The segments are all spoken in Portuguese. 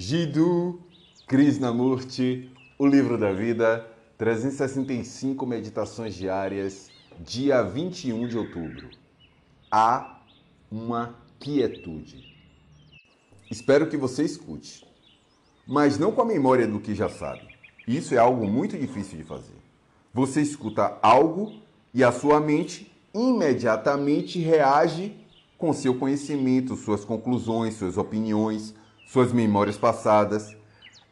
Jiddu Krishnamurti, O Livro da Vida, 365 Meditações Diárias, dia 21 de outubro. Há uma quietude. Espero que você escute, mas não com a memória do que já sabe. Isso é algo muito difícil de fazer. Você escuta algo e a sua mente imediatamente reage com seu conhecimento, suas conclusões, suas opiniões, suas memórias passadas.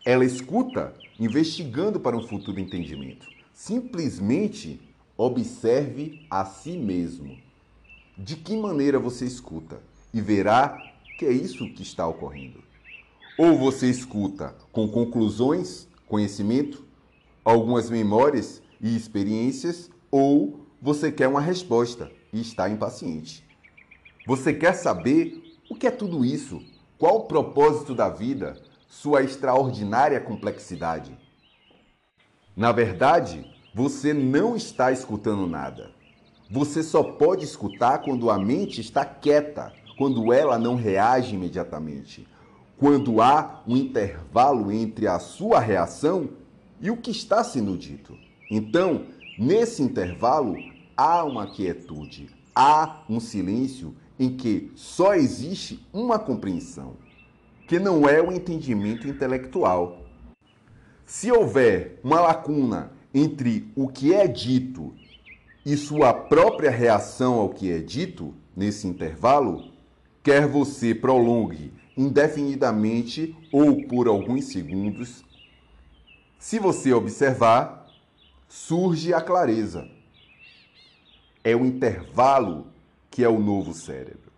Ela escuta, investigando para um futuro entendimento. Simplesmente observe a si mesmo. De que maneira você escuta e verá que é isso que está ocorrendo. Ou você escuta com conclusões, conhecimento, algumas memórias e experiências, ou você quer uma resposta e está impaciente. Você quer saber o que é tudo isso? Qual o propósito da vida? Sua extraordinária complexidade? Na verdade, você não está escutando nada. Você só pode escutar quando a mente está quieta, quando ela não reage imediatamente, quando há um intervalo entre a sua reação e o que está sendo dito. Então, nesse intervalo, há uma quietude, há um silêncio em que só existe uma compreensão, que não é o entendimento intelectual. Se houver uma lacuna entre o que é dito e sua própria reação ao que é dito nesse intervalo, quer você prolongue indefinidamente ou por alguns segundos, se você observar, surge a clareza. É o intervalo que é o novo cérebro.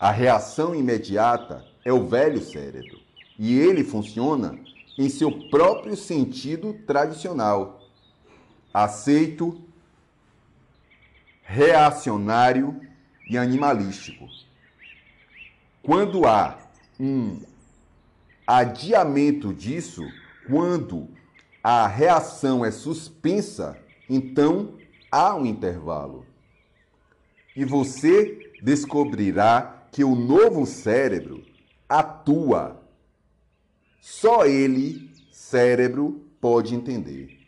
A reação imediata é o velho cérebro e ele funciona em seu próprio sentido tradicional. Aceito, reacionário e animalístico. Quando há um adiamento disso, quando a reação é suspensa, então há um intervalo e você descobrirá que o novo cérebro atua. Só ele, cérebro, pode entender.